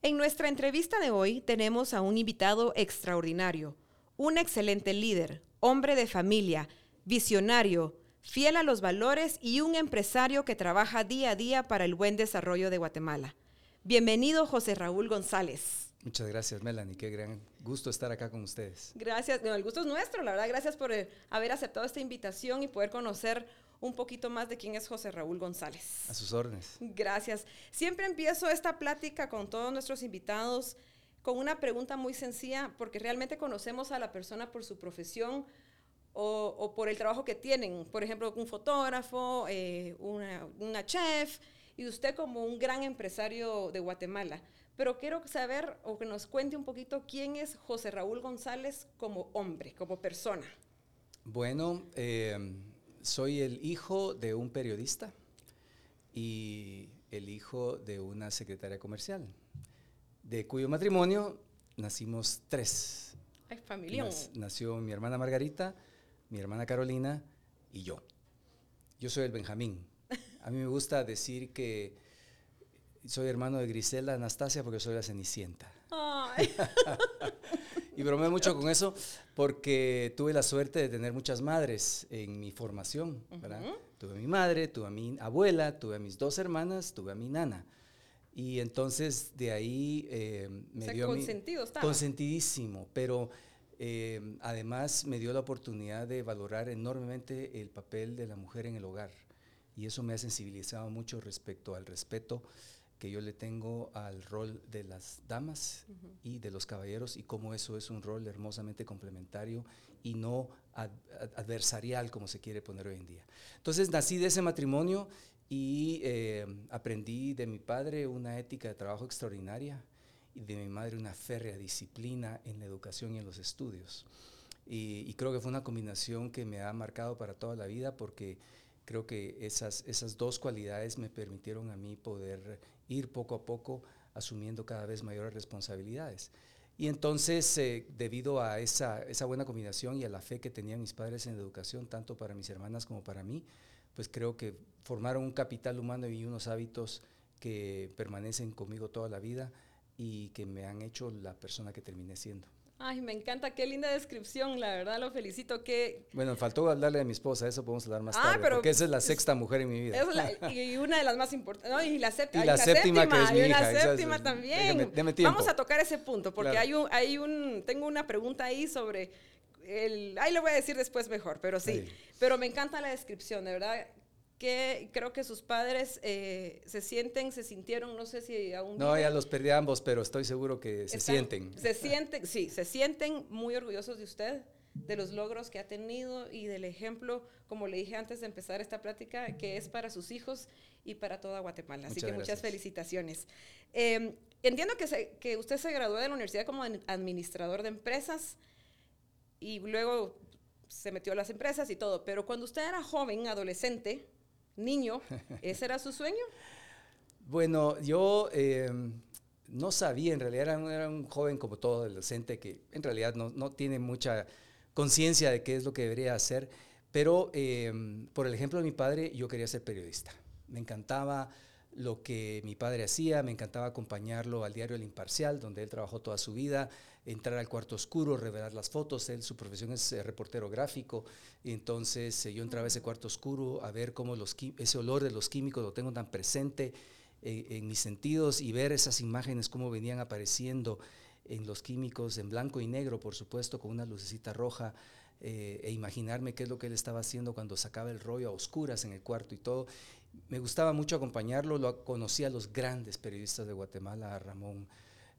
En nuestra entrevista de hoy tenemos a un invitado extraordinario, un excelente líder, hombre de familia, visionario, fiel a los valores y un empresario que trabaja día a día para el buen desarrollo de Guatemala. Bienvenido, José Raúl González. Muchas gracias, Melanie. Qué gran gusto estar acá con ustedes. Gracias. el gusto es nuestro, la verdad. Gracias por eh, haber aceptado esta invitación y poder conocer un poquito más de quién es José Raúl González. A sus órdenes. Gracias. Siempre empiezo esta plática con todos nuestros invitados con una pregunta muy sencilla, porque realmente conocemos a la persona por su profesión o, por el trabajo que tienen. Por ejemplo, un fotógrafo, eh, una, una chef y usted como un gran empresario de Guatemala. Pero quiero saber o que nos cuente un poquito quién es José Raúl González como hombre, como persona. Bueno, eh, soy el hijo de un periodista y el hijo de una secretaria comercial, de cuyo matrimonio nacimos tres. Ay, familia. nació mi hermana Margarita, mi hermana Carolina y yo. Yo soy el Benjamín. A mí me gusta decir que soy hermano de Grisela Anastasia porque soy la Cenicienta. Ay. Y bromeo mucho con eso porque tuve la suerte de tener muchas madres en mi formación, Tuve a mi madre, tuve a mi abuela, tuve a mis dos hermanas, tuve a mi nana. Y entonces de ahí eh, me dio... Consentido. Consentidísimo, pero eh, además me dio la oportunidad de valorar enormemente el papel de la mujer en el hogar. Y eso me ha sensibilizado mucho respecto al respeto que yo le tengo al rol de las damas y de los caballeros y cómo eso es un rol hermosamente complementario y no adversarial como se quiere poner hoy en día. Entonces nací de ese matrimonio y eh, aprendí de mi padre una ética de trabajo extraordinaria y de mi madre una férrea disciplina en la educación y en los estudios. Y, y creo que fue una combinación que me ha marcado para toda la vida porque creo que esas, esas dos cualidades me permitieron a mí poder ir poco a poco asumiendo cada vez mayores responsabilidades. Y entonces, eh, debido a esa, esa, buena combinación y a la fe que tenían mis padres en educación, tanto para mis hermanas como para mí, pues creo que formaron un capital humano y unos hábitos que permanecen conmigo toda la vida y que me han hecho la persona que terminé siendo. Ay, me encanta, qué linda descripción, la verdad lo felicito. Que... Bueno, faltó hablarle a mi esposa, eso podemos hablar más ah, tarde, porque esa es la sexta mujer en mi vida. y una de las más importantes, ¿no? y la, séptima, y la, séptima, que es mi hija. Y la séptima también. Vamos a tocar ese punto, porque hay, un, hay un, tengo una pregunta ahí sobre, el, ahí lo voy a decir después mejor, pero sí, pero me encanta la descripción, de verdad, que creo que sus padres eh, se sienten, se sintieron, no sé si aún... No, ya los perdí ambos, pero estoy seguro que se sienten. Se sienten, sí, se sienten muy orgullosos de usted, de los logros que ha tenido y del ejemplo, como le dije antes de empezar esta plática, que es para sus hijos y para toda Guatemala. Así que muchas felicitaciones. Em, entiendo que, que usted se graduó de la universidad como administrador de empresas y luego se metió a las empresas y todo, pero cuando usted era joven, adolescente, niño, ¿ese era su sueño? Bueno, yo em, no sabía, en realidad era, un joven como todo adolescente que en realidad no, tiene mucha conciencia de qué es lo que debería hacer, pero em, por el ejemplo de mi padre, yo quería ser periodista. Me encantaba lo que mi padre hacía, me encantaba acompañarlo al diario El Imparcial, donde él trabajó toda su vida, entrar al cuarto oscuro, revelar las fotos, él su profesión es eh, reportero gráfico, entonces eh, yo entraba a ese cuarto oscuro a ver cómo los, ese olor de los químicos lo tengo tan presente eh, en mis sentidos y ver esas imágenes cómo venían apareciendo en los químicos en blanco y negro, por supuesto, con una lucecita roja, e imaginarme qué es lo que él estaba haciendo cuando sacaba el rollo a oscuras en el cuarto y todo. Me gustaba mucho acompañarlo, lo conocía a los grandes periodistas de Guatemala, a Ramón,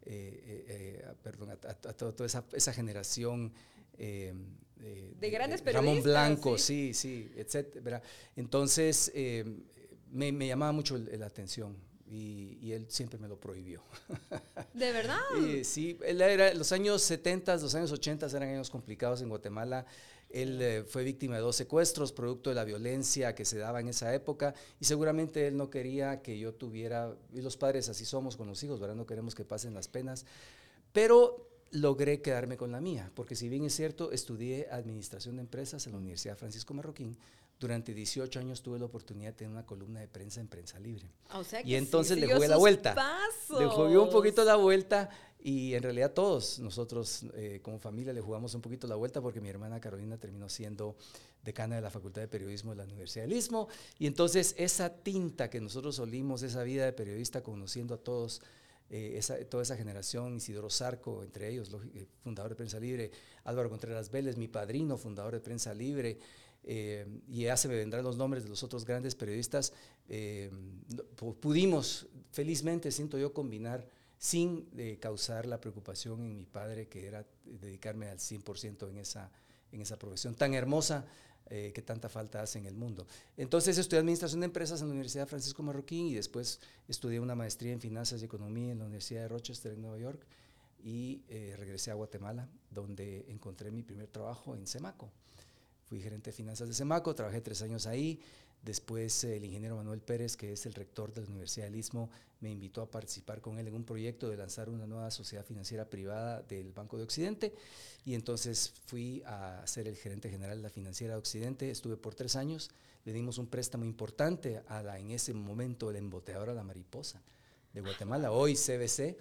eh, eh, eh, perdón, a, toda esa, generación. de grandes periodistas. Ramón Blanco, sí, sí, etcétera. Entonces, me, llamaba mucho la atención. Y, él siempre me lo prohibió. ¿De verdad? sí, él era, los años 70, los años 80 eran años complicados en Guatemala. Él eh, fue víctima de dos secuestros, producto de la violencia que se daba en esa época, y seguramente él no quería que yo tuviera, y los padres así somos con los hijos, ¿verdad? No queremos que pasen las penas, pero logré quedarme con la mía, porque si bien es cierto, estudié administración de empresas en la Universidad Francisco Marroquín, durante 18 años tuve la oportunidad de tener una columna de prensa en Prensa Libre. Ah, o sea y entonces le jugué la vuelta. Le jugué un poquito la vuelta y en realidad todos nosotros eh, como familia le jugamos un poquito la vuelta porque mi hermana Carolina terminó siendo decana de la Facultad de Periodismo de la Universidad del Istmo. Y entonces esa tinta que nosotros olimos, esa vida de periodista conociendo a todos, eh, esa, toda esa generación, Isidoro Zarco, entre ellos, eh, fundador de Prensa Libre, Álvaro Contreras Vélez, mi padrino, fundador de Prensa Libre, eh, y ya se me vendrán los nombres de los otros grandes periodistas, eh, pudimos felizmente, siento yo, combinar sin eh, causar la preocupación en mi padre, que era dedicarme al 100% en esa, en esa profesión tan hermosa que tanta falta hace en el mundo. Entonces estudié Administración de Empresas en la Universidad Francisco Marroquín y después estudié una maestría en Finanzas y Economía en la Universidad de Rochester en Nueva York y regresé a Guatemala, donde encontré mi primer trabajo en Semaco. Fui gerente de finanzas de Semaco, trabajé tres años ahí. Después el ingeniero Manuel Pérez, que es el rector de la Universidad del Istmo, me invitó a participar con él en un proyecto de lanzar una nueva sociedad financiera privada del Banco de Occidente. Y entonces fui a ser el gerente general de la financiera de Occidente. Estuve por tres años. Le dimos un préstamo importante a la, en ese momento, la emboteadora La Mariposa de Guatemala, hoy CBC.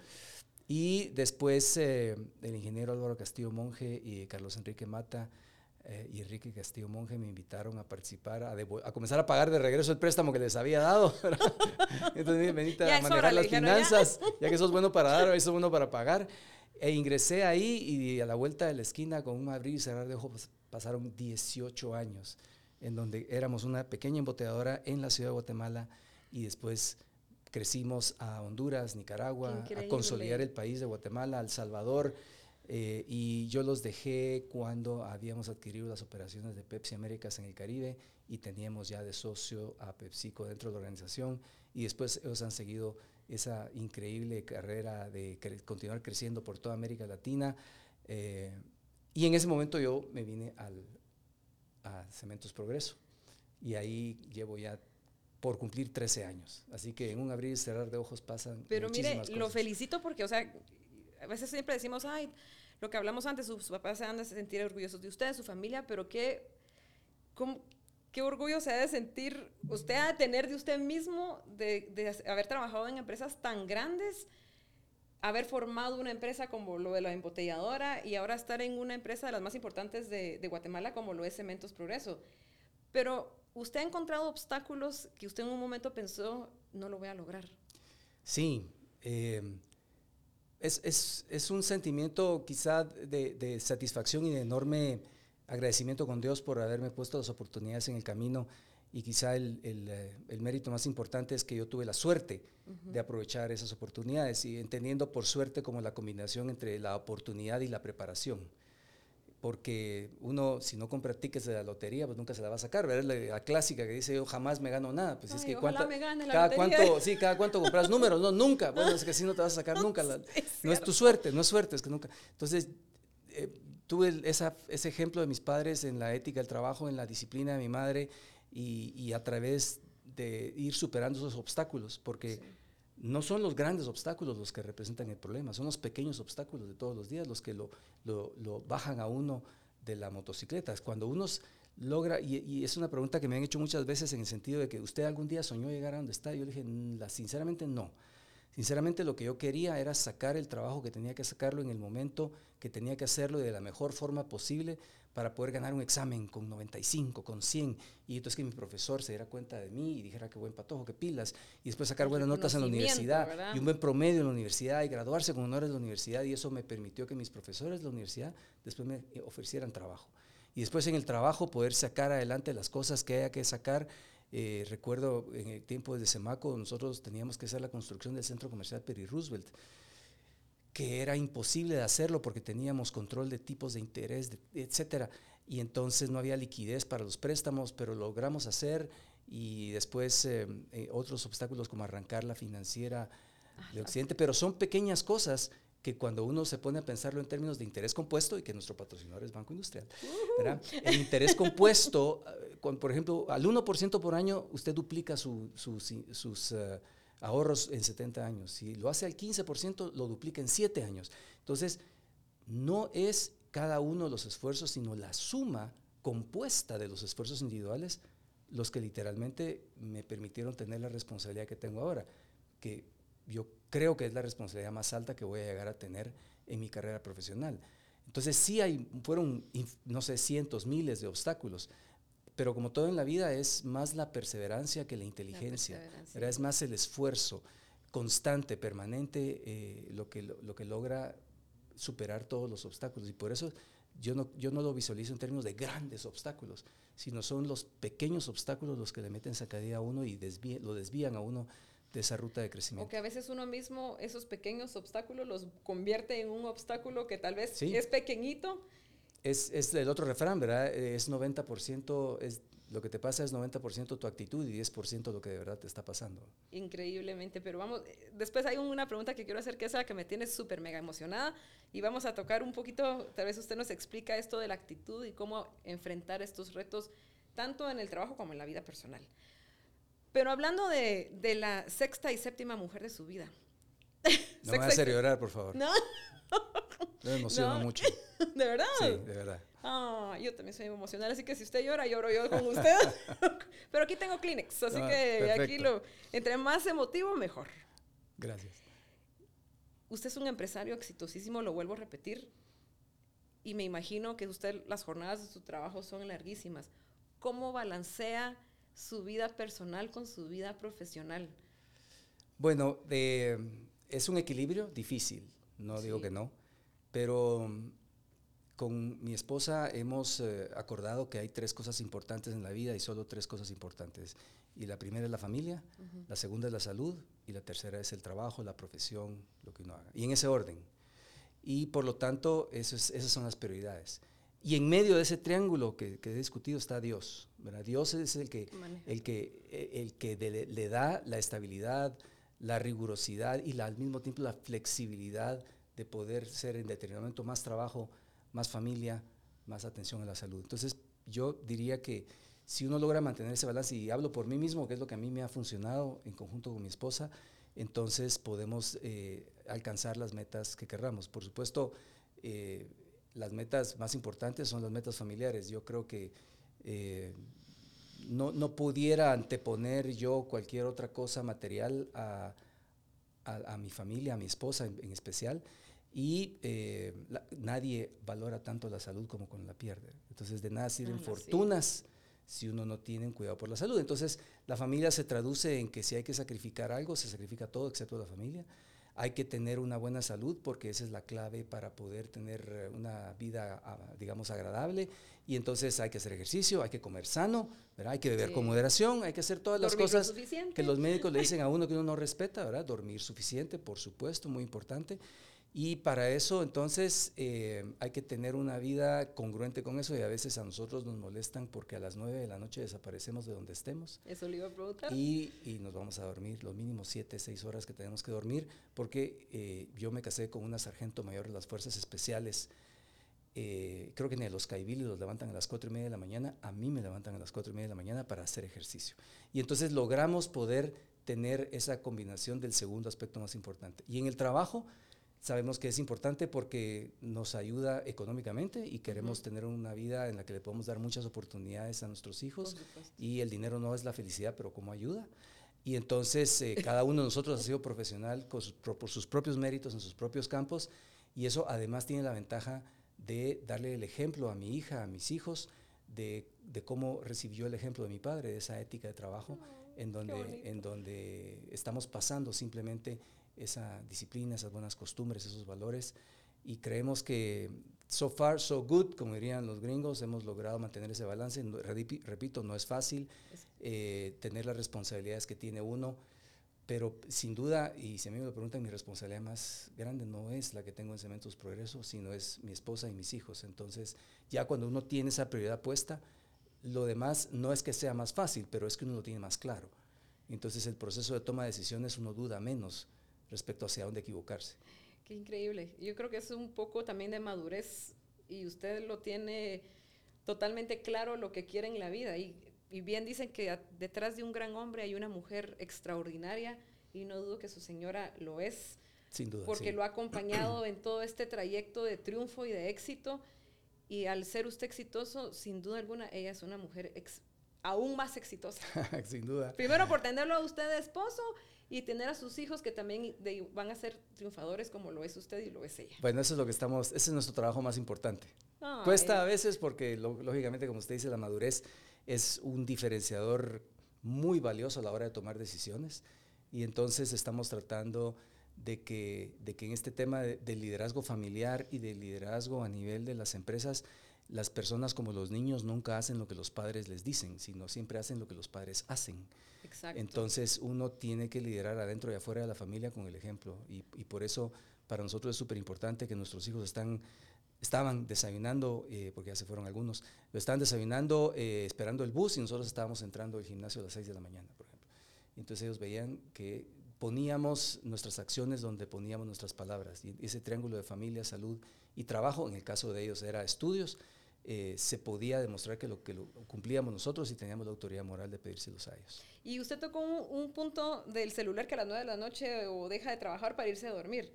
Y después eh, el ingeniero Álvaro Castillo Monje y Carlos Enrique Mata eh, y Enrique Castillo Monje me invitaron a participar, a, comenzar a pagar de regreso el préstamo que les había dado. Entonces, venite a manejar las finanzas, ya. que sos bueno para dar, eso es bueno para pagar. E ingresé ahí y a la vuelta de la esquina con un abrir y cerrar de ojos pasaron 18 años, en donde éramos una pequeña emboteadora en la ciudad de Guatemala y después crecimos a Honduras, Nicaragua, a consolidar el país de Guatemala, El Salvador. Eh, y yo los dejé cuando habíamos adquirido las operaciones de Pepsi Américas en el Caribe y teníamos ya de socio a PepsiCo dentro de la organización y después ellos han seguido esa increíble carrera de continuar creciendo por toda América Latina. Eh, y en ese momento yo me vine al, a Cementos Progreso y ahí llevo ya por cumplir 13 años. Así que en un abrir y cerrar de ojos pasan. Pero mire, lo felicito porque, o sea, a veces siempre decimos, ay, lo que hablamos antes, sus papás se han de sentir orgullosos de usted, su familia, pero qué, qué orgullo se ha de sentir usted a tener de usted mismo, de, de, haber trabajado en empresas tan grandes, haber formado una empresa como lo de la embotelladora y ahora estar en una empresa de las más importantes de, de Guatemala como lo es Cementos Progreso. Pero usted ha encontrado obstáculos que usted en un momento pensó, no lo voy a lograr. Sí. Eh, es, es, es, un sentimiento quizá de, de, satisfacción y de enorme agradecimiento con Dios por haberme puesto las oportunidades en el camino. Y quizá el, el, eh, el mérito más importante es que yo tuve la suerte de aprovechar esas oportunidades y entendiendo por suerte como la combinación entre la oportunidad y la preparación porque uno si no compra tickets de la lotería pues nunca se la va a sacar, ¿verdad? La, la clásica que dice yo jamás me gano nada, pues es que cuánta, cada cuánto, sí, cada cuánto compras números, no, nunca, bueno, es que así no te vas a sacar nunca, no es tu suerte, no es suerte, es que nunca. Entonces, eh, tuve esa, ese ejemplo de mis padres en la ética del trabajo, en la disciplina de mi madre y, y a través de ir superando esos obstáculos, porque no son los grandes obstáculos los que representan el problema, son los pequeños obstáculos de todos los días los que lo, bajan a uno de la motocicleta. Cuando uno logra, y, es una pregunta que me han hecho muchas veces en el sentido de que usted algún día soñó llegar a donde está, yo le dije, mm, sinceramente no. Sinceramente lo que yo quería era sacar el trabajo que tenía que sacarlo en el momento que tenía que hacerlo de la mejor forma posible para poder ganar un examen con 95, con 100, y entonces que mi profesor se diera cuenta de mí y dijera que buen patojo, que pilas, y después sacar buenas notas en la universidad y un buen promedio en la universidad y graduarse con honores de la universidad, y eso me permitió que mis profesores de la universidad después me ofrecieran trabajo. Y después en el trabajo poder sacar adelante las cosas que haya que sacar. Eh, recuerdo en el tiempo de Semaco, nosotros teníamos que hacer la construcción del centro comercial Peri Roosevelt que era imposible de hacerlo porque teníamos control de tipos de interés, etcétera, y entonces no había liquidez para los préstamos, pero logramos hacer y después eh, eh, otros obstáculos como arrancar la financiera de Occidente, pero son pequeñas cosas que cuando uno se pone a pensarlo en términos de interés compuesto, y que nuestro patrocinador es Banco Industrial, el interés compuesto, eh, por ejemplo, al 1% por año usted duplica sus ahorros en 70 años. Si lo hace al 15%, lo duplica en 7 años. Entonces, no es cada uno de los esfuerzos, sino la suma compuesta de los esfuerzos individuales los que literalmente me permitieron tener la responsabilidad que tengo ahora, que yo creo que es la responsabilidad más alta que voy a llegar a tener en mi carrera profesional. Entonces sí hay, fueron, no sé, cientos, miles de obstáculos, pero como todo en la vida es más la perseverancia que la inteligencia, es más el esfuerzo constante, permanente, eh, lo, que, lo, que logra superar todos los obstáculos. Y por eso yo no, yo no lo visualizo en términos de grandes obstáculos, sino son los pequeños obstáculos los que le meten sacadilla a uno y lo desvían a uno de esa ruta de crecimiento. O que a veces uno mismo esos pequeños obstáculos los convierte en un obstáculo que tal vez es pequeñito. Es, es, el otro refrán, ¿verdad? Es 90%, es, lo que te pasa es 90% tu actitud y 10% lo que de verdad te está pasando. Increíblemente, pero vamos, eh, después hay una pregunta que quiero hacer que es la que me tiene súper mega emocionada y vamos a tocar un poquito, tal vez usted nos explica esto de la actitud y cómo enfrentar estos retos tanto en el trabajo como en la vida personal. Pero hablando de, de la sexta y séptima mujer de su vida. No me hace llorar, por favor. No. Me emociona mucho. ¿De verdad? Sí, de verdad. Ah, yo también soy emocional, así que si usted llora, lloro yo con usted. Pero aquí tengo Kleenex, así ah, que aquí lo, entre más emotivo, mejor. Gracias. Usted es un empresario exitosísimo, lo vuelvo a repetir, y me imagino que usted, las jornadas de su trabajo son larguísimas. ¿Cómo balancea su vida personal con su vida profesional? Bueno, es un equilibrio difícil, no digo que no, pero con mi esposa hemos eh, acordado que hay tres cosas importantes en la vida y solo tres cosas importantes. Y la primera es la familia, la segunda es la salud y la tercera es el trabajo, la profesión, lo que uno haga. Y en ese orden. Y por lo tanto, esas son las prioridades. Y en medio de ese triángulo que, he discutido está Dios. ¿verdad? Dios es el que, el que, e, el que le, da la estabilidad, la rigurosidad y al mismo tiempo la flexibilidad de poder ser en determinado momento más trabajo, más familia, más atención a la salud. Entonces yo diría que si uno logra mantener ese balance, y hablo por mí mismo, que es lo que a mí me ha funcionado en conjunto con mi esposa, entonces podemos eh, alcanzar las metas que querramos. Por supuesto, eh, las metas más importantes son las metas familiares. Yo creo que eh, no, no, pudiera anteponer yo cualquier otra cosa material a, a, mi familia, a mi esposa en, especial. Y eh, nadie valora tanto la salud como cuando la pierde. Entonces, de nada sirven fortunas si uno no tiene cuidado por la salud. Entonces, la familia se traduce en que si hay que sacrificar algo, se sacrifica todo excepto la familia hay que tener una buena salud porque esa es la clave para poder tener eh, una vida, ah, digamos, agradable. Y entonces hay que hacer ejercicio, hay que comer sano, ¿verdad? hay que beber con moderación, hay que hacer todas las cosas que los médicos le dicen a uno que uno no respeta, ¿verdad? Dormir suficiente, por supuesto, muy importante. Y para eso, entonces, eh, hay que tener una vida congruente con eso y a veces a nosotros nos molestan porque a las 9 de la noche desaparecemos de donde estemos. Eso le iba a preguntar. Y, y nos vamos a dormir los mínimos 7, 6 horas que tenemos que dormir porque eh, yo me casé con una sargento mayor de las Fuerzas Especiales. Eh, creo que a los caibiles los levantan a las 4 y media de la mañana, a mí me levantan a las 4 y media de la mañana para hacer ejercicio. Y entonces logramos poder tener esa combinación del segundo aspecto más importante. Y en el trabajo Sabemos que es importante porque nos ayuda económicamente y queremos tener una vida en la que le podemos dar muchas oportunidades a nuestros hijos y el dinero no es la felicidad, pero como ayuda. Y entonces eh, cada uno de nosotros ha sido profesional por sus propios méritos en sus propios campos y eso además tiene la ventaja de darle el ejemplo a mi hija, a mis hijos, de, de cómo recibió el ejemplo de mi padre, de esa ética de trabajo, en, donde, en donde estamos pasando simplemente esa disciplina, esas buenas costumbres, esos valores. Y creemos que so far, so good, como dirían los gringos, hemos logrado mantener ese balance. Repito, no es fácil eh, tener las responsabilidades que tiene uno, pero sin duda, y si a mí me lo preguntan, mi responsabilidad más grande no es la que tengo en Cementos Progreso, sino es mi esposa y mis hijos. Entonces, ya cuando uno tiene esa prioridad puesta, lo demás no es que sea más fácil, pero es que uno lo tiene más claro. Entonces, el proceso de toma de decisiones uno duda menos respecto hacia dónde equivocarse. Qué increíble. Yo creo que es un poco también de madurez y usted lo tiene totalmente claro lo que quiere en la vida. Y, bien dicen que detrás de un gran hombre hay una mujer extraordinaria y no dudo que su señora lo es. Sin duda. Porque lo ha acompañado en todo este trayecto de triunfo y de éxito. Y al ser usted exitoso, sin duda alguna, ella es una mujer aún más exitosa. Sin duda. Primero por tenerlo a usted de esposo y tener a sus hijos que también van a ser triunfadores como lo es usted y lo es ella. Bueno, eso es lo que estamos, ese es nuestro trabajo más importante. Cuesta a veces porque lógicamente, como usted dice, la madurez es un diferenciador muy valioso a la hora de tomar decisiones y entonces estamos tratando de que, de que en este tema de, de liderazgo familiar y de liderazgo a nivel de las empresas, las personas como los niños nunca hacen lo que los padres les dicen, sino siempre hacen lo que los padres hacen. Exacto. Entonces uno tiene que liderar adentro y afuera de la familia con el ejemplo. Y, por eso para nosotros es súper importante que nuestros hijos están, estaban desayunando, eh, porque ya se fueron algunos, lo estaban desayunando eh, esperando el bus y nosotros estábamos entrando al gimnasio a las 6 de la mañana, por ejemplo. Entonces ellos veían que poníamos nuestras acciones donde poníamos nuestras palabras. Y ese triángulo de familia, salud y trabajo, en el caso de ellos era estudios, eh, se podía demostrar que lo que lo cumplíamos nosotros y teníamos la autoridad moral de pedírselos a ellos. Y usted tocó un, punto del celular que a las 9 de la noche o deja de trabajar para irse a dormir.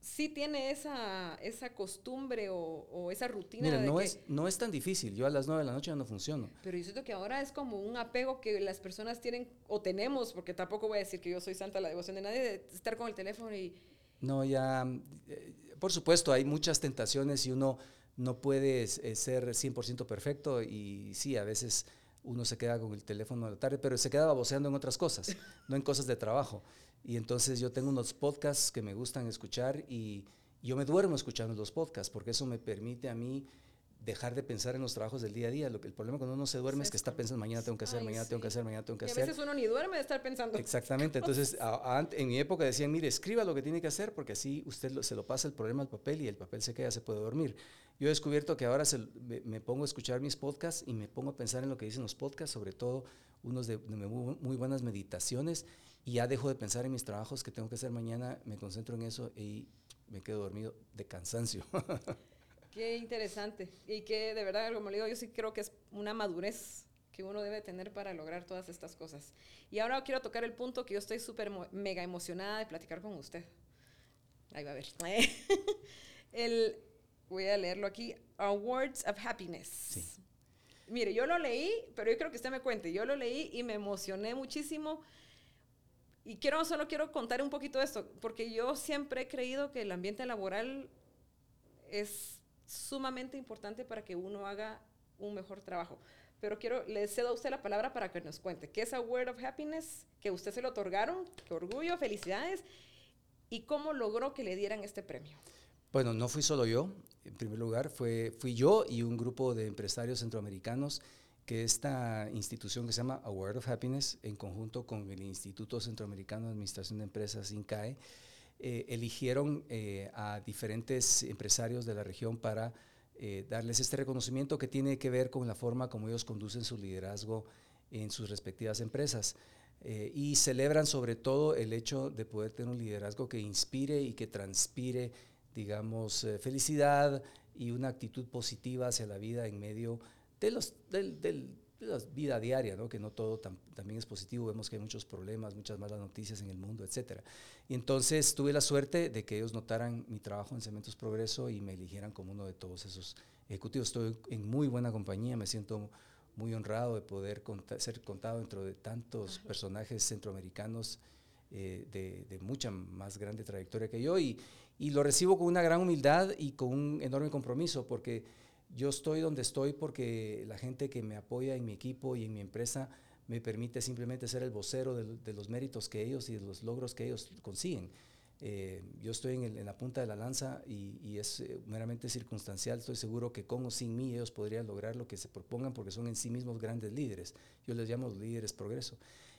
¿Sí tiene esa, esa costumbre o, esa rutina? Mira, no, es, no es tan difícil. Yo a las 9 de la noche ya no funciono. Pero yo siento que ahora es como un apego que las personas tienen o tenemos, porque tampoco voy a decir que yo soy santa la devoción de nadie, de estar con el teléfono y... No, ya, eh, por supuesto, hay muchas tentaciones y uno no puedes eh, ser 100% perfecto y sí, a veces uno se queda con el teléfono a la tarde, pero se queda baboseando en otras cosas, no en cosas de trabajo. Y entonces yo tengo unos podcasts que me gustan escuchar y yo me duermo escuchando los podcasts porque eso me permite a mí dejar de pensar en los trabajos del día a día. Lo que, el problema cuando uno se duerme es que está pensando, mañana tengo que hacer, mañana tengo que hacer, mañana tengo que hacer. A veces uno ni duerme de estar pensando. Exactamente. Entonces, en mi época decían, mire, escriba lo que tiene que hacer porque así usted se lo pasa el problema al papel y el papel se queda, se puede dormir. Yo he descubierto que ahora me, pongo a escuchar mis podcasts y me pongo a pensar en lo que dicen los podcasts, sobre todo unos de, muy, buenas meditaciones y ya dejo de pensar en mis trabajos que tengo que hacer mañana, me concentro en eso y me quedo dormido de cansancio. Qué interesante. Y que de verdad, como le digo, yo sí creo que es una madurez que uno debe tener para lograr todas estas cosas. Y ahora quiero tocar el punto que yo estoy súper mega emocionada de platicar con usted. Ahí va a ver. el, voy a leerlo aquí. Awards of Happiness. Sí. Mire, yo lo leí, pero yo creo que usted me cuente. Yo lo leí y me emocioné muchísimo. Y quiero, solo quiero contar un poquito de esto, porque yo siempre he creído que el ambiente laboral es sumamente importante para que uno haga un mejor trabajo. Pero quiero, le cedo a usted la palabra para que nos cuente qué es a Word of Happiness, que usted se lo otorgaron, qué orgullo, felicidades, y cómo logró que le dieran este premio. Bueno, no fui solo yo, en primer lugar, fue, fui yo y un grupo de empresarios centroamericanos que esta institución que se llama Award of Happiness, en conjunto con el Instituto Centroamericano de Administración de Empresas, INCAE, eh, eligieron eh, a diferentes empresarios de la región para eh, darles este reconocimiento que tiene que ver con la forma como ellos conducen su liderazgo en sus respectivas empresas. y celebran sobre todo el hecho de poder tener un liderazgo que inspire y que transpire, digamos, felicidad y una actitud positiva hacia la vida en medio de los, del, del la vida diaria, ¿no? que no todo también es positivo, vemos que hay muchos problemas, muchas malas noticias en el mundo, etc. Y entonces tuve la suerte de que ellos notaran mi trabajo en Cementos Progreso y me eligieran como uno de todos esos ejecutivos. Estoy en muy buena compañía, me siento muy honrado de poder ser contado dentro de tantos personajes centroamericanos eh, de, de, mucha más grande trayectoria que yo y, y lo recibo con una gran humildad y con un enorme compromiso porque yo estoy donde estoy porque la gente que me apoya en mi equipo y en mi empresa me permite simplemente ser el vocero de, los méritos que ellos y de los logros que ellos consiguen. Eh, yo estoy en, la punta de la lanza y, es eh, meramente circunstancial. Estoy seguro que con o sin mí ellos podrían lograr lo que se propongan porque son en sí mismos grandes líderes. Yo les llamo líderes progreso.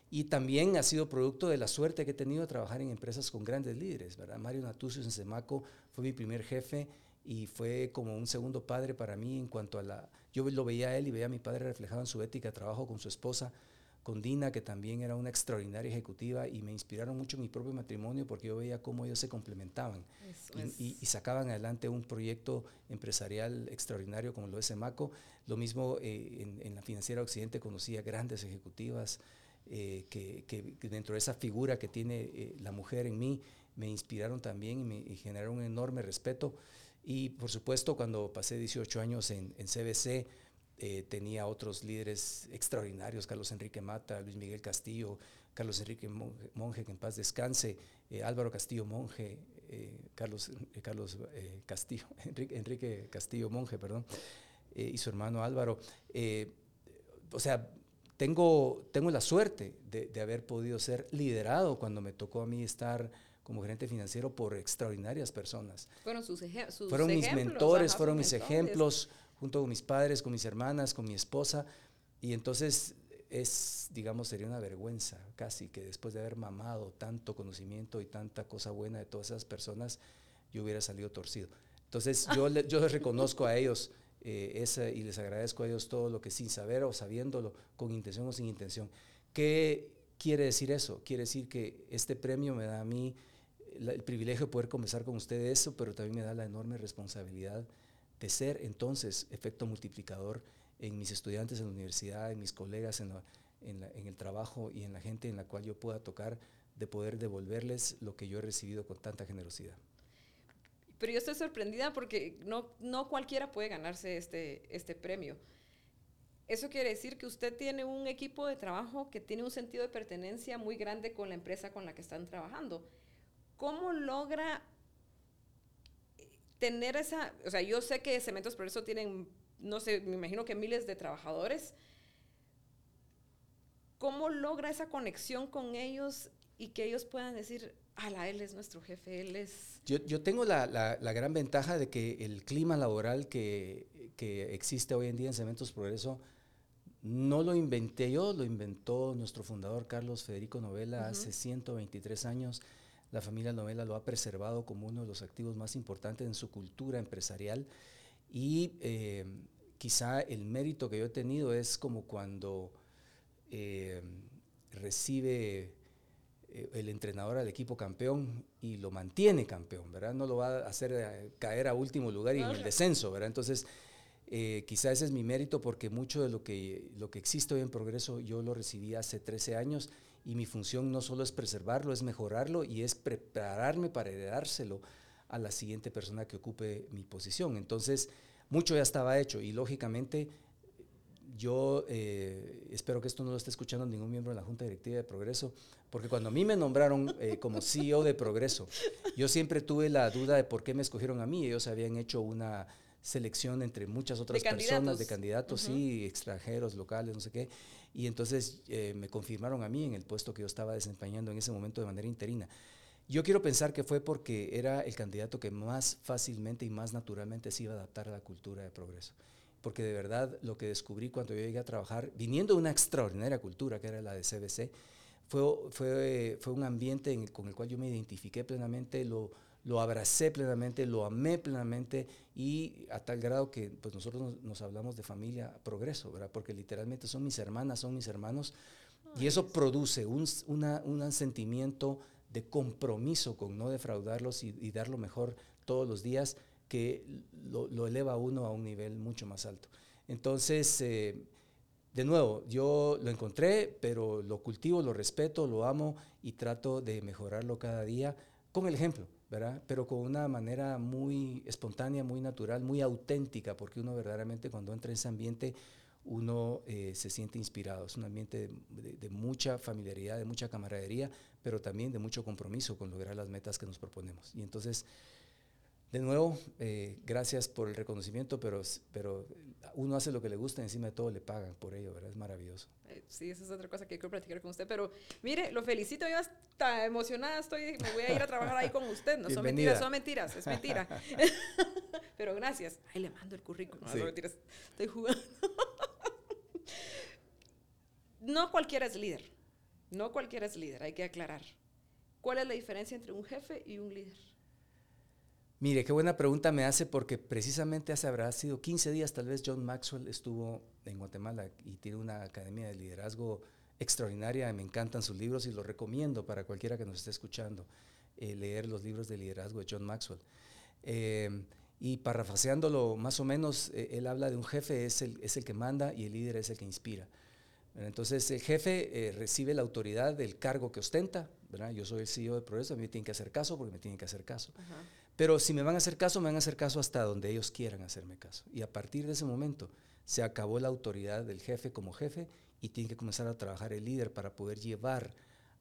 Y también ha sido producto de la suerte que he tenido de trabajar en empresas con grandes líderes. ¿verdad? Mario Natucios en Semaco fue mi primer jefe y fue como un segundo padre para mí en cuanto a la... Yo lo veía a él y veía a mi padre reflejado en su ética de trabajo con su esposa, con Dina, que también era una extraordinaria ejecutiva y me inspiraron mucho en mi propio matrimonio porque yo veía cómo ellos se complementaban y, sacaban adelante un proyecto empresarial extraordinario como lo es Emaco. Lo mismo eh, en, la financiera Occidente conocía grandes ejecutivas eh, que, dentro de esa figura que tiene eh, la mujer en mí me inspiraron también y me generaron un enorme respeto. Y por supuesto, cuando pasé 18 años en, CBC, eh, tenía otros líderes extraordinarios, Carlos Enrique Mata, Luis Miguel Castillo, Carlos Enrique Monje, que en paz descanse, eh, Álvaro Castillo Monje, Carlos, Carlos Castillo, Enrique, Castillo Monje, perdón, y su hermano Álvaro. o sea, tengo, tengo la suerte de, haber podido ser liderado cuando me tocó a mí estar como gerente financiero por extraordinarias personas. Fueron sus, sus Fueron mis mentores, fueron mis ejemplos, junto con mis padres, con mis hermanas, con mi esposa. Y entonces es, digamos, sería una vergüenza casi que después de haber mamado tanto conocimiento y tanta cosa buena de todas esas personas, yo hubiera salido torcido. Entonces yo, yo les reconozco a ellos eh, esa, y les agradezco a ellos todo lo que sin saber o sabiéndolo, con intención o sin intención. ¿Qué quiere decir eso? Quiere decir que este premio me da a mí el privilegio de poder conversar con ustedes eso, pero también me da la enorme responsabilidad de ser entonces efecto multiplicador en mis estudiantes en la universidad, en mis colegas, en, en, el trabajo y en la gente en la cual yo pueda tocar, de poder devolverles lo que yo he recibido con tanta generosidad. Pero yo estoy sorprendida porque no, no cualquiera puede ganarse este, este premio. Eso quiere decir que usted tiene un equipo de trabajo que tiene un sentido de pertenencia muy grande con la empresa con la que están trabajando. ¿Cómo logra tener esa, o sea, yo sé que Cementos Progreso tienen, no sé, me imagino que miles de trabajadores. ¿Cómo logra esa conexión con ellos y que ellos puedan decir, ala, él es nuestro jefe, él es... Yo, yo tengo la, la, la, gran ventaja de que el clima laboral que, que existe hoy en día en Cementos Progreso no lo inventé yo, lo inventó nuestro fundador Carlos Federico Novela hace 123 años la familia Novela lo ha preservado como uno de los activos más importantes en su cultura empresarial y eh, quizá el mérito que yo he tenido es como cuando eh, recibe eh, el entrenador al equipo campeón y lo mantiene campeón, ¿verdad? No lo va a hacer caer a último lugar y en el descenso, ¿verdad? Entonces, quizá ese es mi mérito porque mucho de lo que, lo que existe hoy en Progreso yo lo recibí hace 13 años y mi función no solo es preservarlo, es mejorarlo y es prepararme para heredárselo a la siguiente persona que ocupe mi posición. Entonces, mucho ya estaba hecho y lógicamente yo eh, espero que esto no lo esté escuchando ningún miembro de la Junta Directiva de Progreso, porque cuando a mí me nombraron eh, como CEO de Progreso, yo siempre tuve la duda de por qué me escogieron a mí. Ellos habían hecho una selección entre muchas otras personas de candidatos, sí, extranjeros, locales, no sé qué. Y entonces eh, me confirmaron a mí en el puesto que yo estaba desempeñando en ese momento de manera interina. Yo quiero pensar que fue porque era el candidato que más fácilmente y más naturalmente se iba a adaptar a la cultura de progreso. Porque de verdad lo que descubrí cuando yo llegué a trabajar, viniendo de una extraordinaria cultura que era la de CBC, fue, fue, fue un ambiente con el cual yo me identifiqué plenamente, lo, lo abracé plenamente, lo amé plenamente y a tal grado que pues nosotros nos, hablamos de familia progreso, ¿verdad? Porque literalmente son mis hermanas, son mis hermanos y eso produce un, un sentimiento de compromiso con no defraudarlos y, dar lo mejor todos los días que lo, eleva a uno a un nivel mucho más alto. Entonces, eh, de nuevo, yo lo encontré, pero lo cultivo, lo respeto, lo amo y trato de mejorarlo cada día con el ejemplo. Pero con una manera muy espontánea, muy natural, muy auténtica, porque uno verdaderamente cuando entra en ese ambiente, uno eh, se siente inspirado. Es un ambiente de, mucha familiaridad, de mucha camaradería, pero también de mucho compromiso con lograr las metas que nos proponemos. Y entonces, de nuevo, eh, gracias por el reconocimiento, pero, pero uno hace lo que le gusta y encima de todo le pagan por ello, ¿verdad? Es maravilloso. Eh, sí, esa es otra cosa que quiero platicar con usted, pero mire, lo felicito, yo hasta emocionada estoy, me voy a ir a trabajar ahí con usted, no son mentiras, son mentiras, es mentira. pero gracias. Ahí le mando el currículum, no, son mentiras, estoy jugando. no cualquiera es líder, no cualquiera es líder, hay que aclarar. ¿Cuál es la diferencia entre un jefe y un líder? Mire, qué buena pregunta me hace porque precisamente hace habrá sido 15 días tal vez John Maxwell estuvo en Guatemala y tiene una academia de liderazgo extraordinaria, me encantan sus libros y los recomiendo para cualquiera que nos esté escuchando, eh, leer los libros de liderazgo de John Maxwell. Eh, y parafraseándolo más o menos, eh, él habla de un jefe es el, es el que manda y el líder es el que inspira. Entonces el jefe recibe la autoridad del cargo que ostenta. Yo soy el CEO de Progreso, a mí me tienen que hacer caso porque me tienen que hacer caso. Pero si me van a hacer caso, me van a hacer caso hasta donde ellos quieran hacerme caso. Y a partir de ese momento se acabó la autoridad del jefe como jefe y tiene que comenzar a trabajar el líder para poder llevar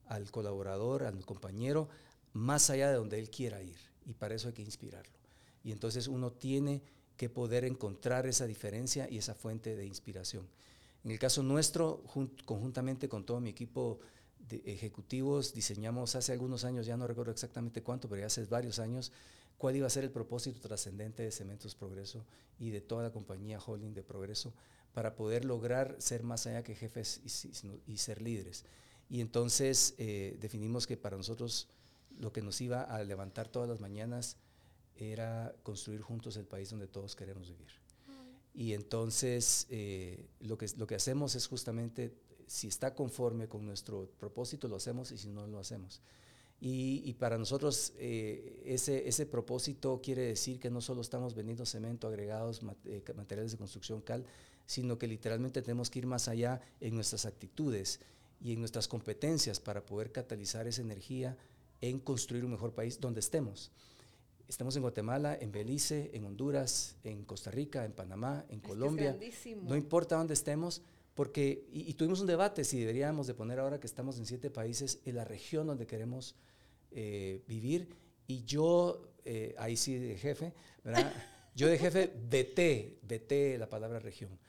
al colaborador, al compañero, más allá de donde él quiera ir. Y para eso hay que inspirarlo. Y entonces uno tiene que poder encontrar esa diferencia y esa fuente de inspiración. En el caso nuestro, conjuntamente con todo mi equipo de ejecutivos, diseñamos hace algunos años, ya no recuerdo exactamente cuánto, pero ya hace varios años, cuál iba a ser el propósito trascendente de Cementos Progreso y de toda la compañía holding de Progreso para poder lograr ser más allá que jefes y, ser líderes. Y entonces eh, definimos que para nosotros lo que nos iba a levantar todas las mañanas era construir juntos el país donde todos queremos vivir. Y entonces eh, lo, que, lo que hacemos es justamente, si está conforme con nuestro propósito, lo hacemos y si no, lo hacemos. Y, para nosotros eh, ese, ese propósito quiere decir que no solo estamos vendiendo cemento, agregados, eh, materiales de construcción, cal, sino que literalmente tenemos que ir más allá en nuestras actitudes y en nuestras competencias para poder catalizar esa energía en construir un mejor país donde estemos. Estamos en Guatemala, en Belice, en Honduras, en Costa Rica, en Panamá, en Colombia. no importa dónde estemos, porque, y, tuvimos un debate si deberíamos de poner ahora que estamos en siete países, en la región donde queremos eh, vivir. Y yo, eh, ahí sí de jefe, ¿verdad? Yo de jefe veté, veté la palabra región,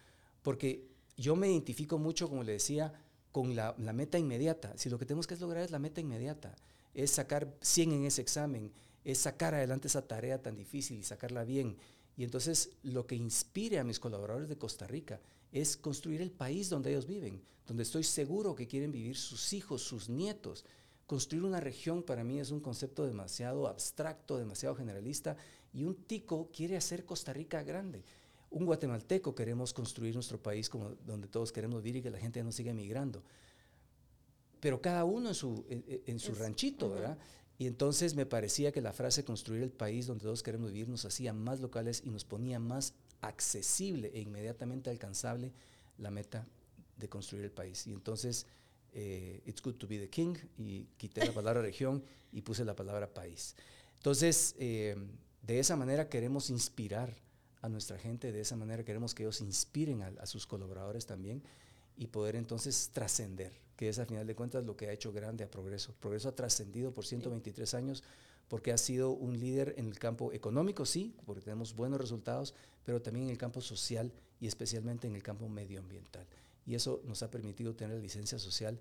porque yo me identifico mucho, como le decía, con la, la meta inmediata. Si lo que tenemos que lograr es la meta inmediata, es sacar 100 en ese examen, es sacar adelante esa tarea tan difícil y sacarla bien. Y entonces lo que inspire a mis colaboradores de Costa Rica es construir el país donde ellos viven, donde estoy seguro que quieren vivir sus hijos, sus nietos. Construir una región para mí es un concepto demasiado abstracto, demasiado generalista, y un tico quiere hacer Costa Rica grande. Un guatemalteco queremos construir nuestro país como donde todos queremos vivir y que la gente no siga emigrando. Pero cada uno en su, en, su ranchito, ¿verdad? Y entonces me parecía que la frase construir el país donde todos queremos vivir nos hacía más locales y nos ponía más accesible e inmediatamente alcanzable la meta de construir el país. Y entonces, eh, it's good to be the king, y quité la palabra región y puse la palabra país. Entonces, eh, de esa manera queremos inspirar a nuestra gente, de esa manera queremos que ellos inspiren a sus colaboradores también y poder entonces trascender que es a final de cuentas lo que ha hecho grande a Progreso. Progreso ha trascendido por 123 años porque ha sido un líder en el campo económico, sí, porque tenemos buenos resultados, pero también en el campo social y especialmente en el campo medioambiental. Y eso nos ha permitido tener licencia social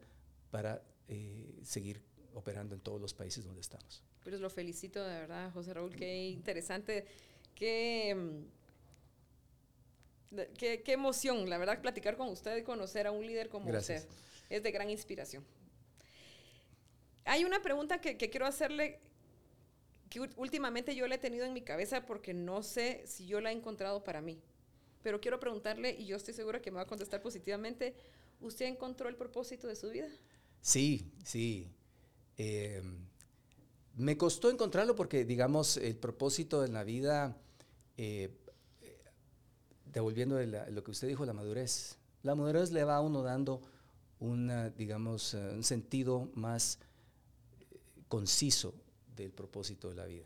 para eh, seguir operando en todos los países donde estamos. Pues lo felicito de verdad, José Raúl, qué interesante, qué mm, Qué, qué, emoción, la verdad, platicar con usted y conocer a un líder como usted. Es de gran inspiración. Hay una pregunta que, que quiero hacerle que últimamente yo la he tenido en mi cabeza porque no sé si yo la he encontrado para mí. Pero quiero preguntarle, y yo estoy segura que me va a contestar positivamente, ¿usted encontró el propósito de su vida? Sí, sí. Em, me costó encontrarlo porque, digamos, el propósito en la vida eh, devolviendo lo que usted dijo, la madurez. La madurez le va a uno dando una, digamos, eh, un sentido más eh, conciso del propósito de la vida.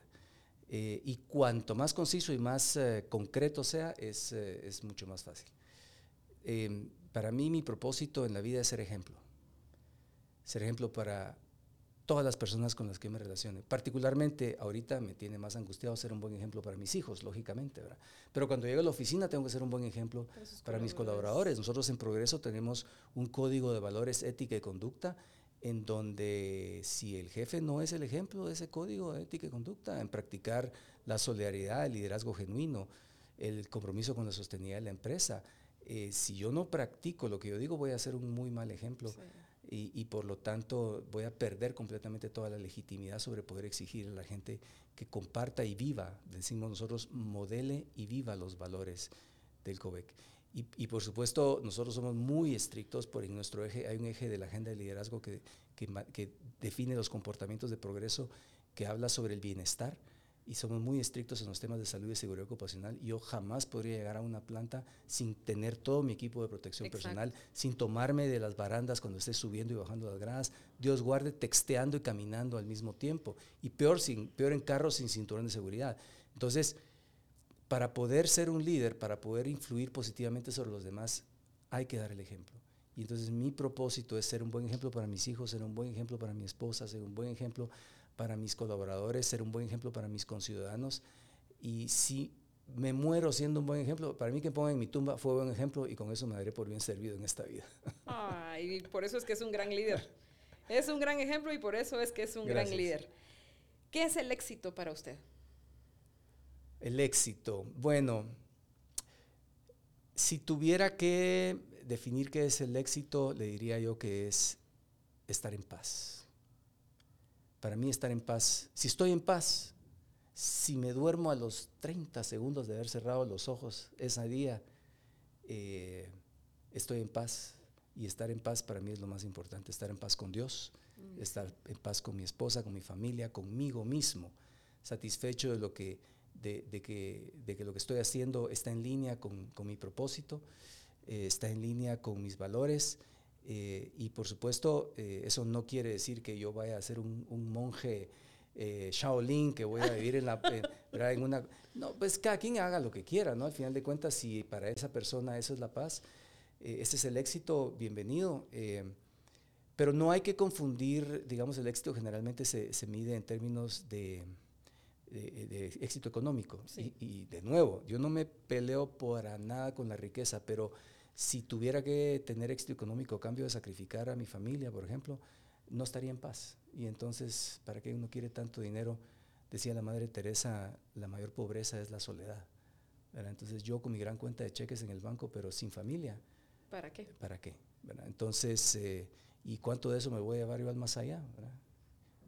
Eh, y cuanto más conciso y más concreto sea, es, es, mucho más fácil. Em, para mí mi propósito en la vida es ser ejemplo. Ser ejemplo para todas las personas con las que me relacione. Particularmente ahorita me tiene más angustiado ser un buen ejemplo para mis hijos, lógicamente, ¿verdad? Pero cuando llego a la oficina tengo que ser un buen ejemplo para, mis colaboradores. Nosotros en Progreso tenemos un código de valores, ética y conducta en donde si el jefe no es el ejemplo de ese código de ética y conducta, en practicar la solidaridad, el liderazgo genuino, el compromiso con la sostenibilidad de la empresa, eh, si yo no practico lo que yo digo, voy a ser un muy mal ejemplo y, por lo tanto voy a perder completamente toda la legitimidad sobre poder exigir a la gente que comparta y viva, decimos nosotros, modele y viva los valores del COVEC. Y, por supuesto, nosotros somos muy estrictos por en nuestro eje, hay un eje de la agenda de liderazgo que, que, define los comportamientos de progreso, que habla sobre el bienestar y somos muy estrictos en los temas de salud y seguridad ocupacional. Yo jamás podría llegar a una planta sin tener todo mi equipo de protección personal, sin tomarme de las barandas cuando esté subiendo y bajando las gradas. Dios guarde, texteando y caminando al mismo tiempo. Y peor, sin, peor en carros sin cinturón de seguridad. Entonces, para poder ser un líder, para poder influir positivamente sobre los demás, hay que dar el ejemplo. Y entonces mi propósito es ser un buen ejemplo para mis hijos, ser un buen ejemplo para mi esposa, ser un buen ejemplo para mis colaboradores, ser un buen ejemplo para mis conciudadanos. Y si me muero siendo un buen ejemplo, para mí que pongan en mi tumba fue buen ejemplo y con eso me daré por bien servido en esta vida. Ay, por eso es que es un gran líder. Es un gran ejemplo y por eso es que es un gran líder. ¿Qué es el éxito para usted? El éxito. Bueno, si tuviera que definir qué es el éxito, le diría yo que es estar en paz para mí estar en paz, si estoy en paz, si me duermo a los 30 segundos de haber cerrado los ojos ese día, eh, estoy en paz. Y estar en paz para mí es lo más importante, estar en paz con Dios, mm. estar en paz con mi esposa, con mi familia, conmigo mismo, satisfecho de lo que, de, que, de que lo que estoy haciendo está en línea con, mi propósito, eh, está en línea con mis valores eh, y por supuesto, eh, eso no quiere decir que yo vaya a ser un, monje Shaolin, que voy a vivir en, la, en una... No, pues cada quien haga lo que quiera, ¿no? Al final de cuentas, si para esa persona eso es la paz, ese es el éxito, bienvenido. pero no hay que confundir, digamos, el éxito generalmente se, se mide en términos de, de, éxito económico. Y, y, de nuevo, yo no me peleo para nada con la riqueza, pero si tuviera que tener éxito económico a cambio de sacrificar a mi familia, por ejemplo, no estaría en paz. Y entonces, ¿para qué uno quiere tanto dinero? Decía la Madre Teresa, la mayor pobreza es la soledad. Entonces yo con mi gran cuenta de cheques en el banco, pero sin familia. ¿Para qué? ¿Para qué? Entonces, eh, ¿y cuánto de eso me voy a llevar igual más allá?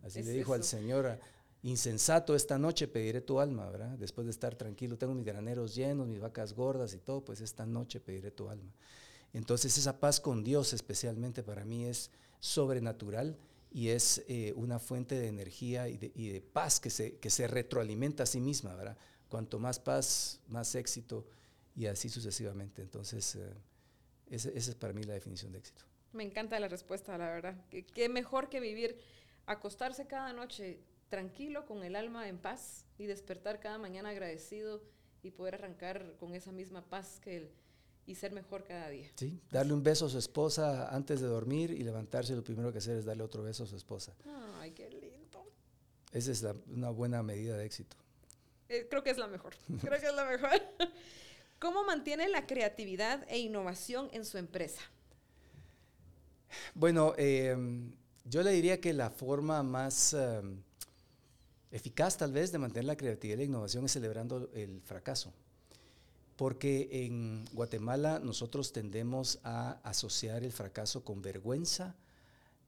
Así le dijo al Señor, insensato, esta noche pediré tu alma, ¿verdad? Después de estar tranquilo, tengo mis graneros llenos, mis vacas gordas y todo, pues esta noche pediré tu alma. Entonces esa paz con Dios especialmente para mí es sobrenatural y es eh, una fuente de energía y de, paz que se, retroalimenta a sí misma, ¿verdad? Cuanto más paz, más éxito y así sucesivamente. Entonces, eh, esa, es para mí la definición de éxito. Me encanta la respuesta, la verdad. Qué mejor que vivir, acostarse cada noche tranquilo, con el alma en paz y despertar cada mañana agradecido y poder arrancar con esa misma paz que y ser mejor cada día. Sí, darle un beso a su esposa antes de dormir y levantarse lo primero que hacer es darle otro beso a su esposa. Ay, qué lindo. Esa es una buena medida de éxito. Eh, creo que es la mejor. creo que es la mejor. ¿Cómo mantiene la creatividad e innovación en su empresa? Bueno, em, yo le diría que la forma más em, eficaz tal vez de mantener la creatividad y la innovación es celebrando el fracaso. Porque en Guatemala nosotros tendemos a asociar el fracaso con vergüenza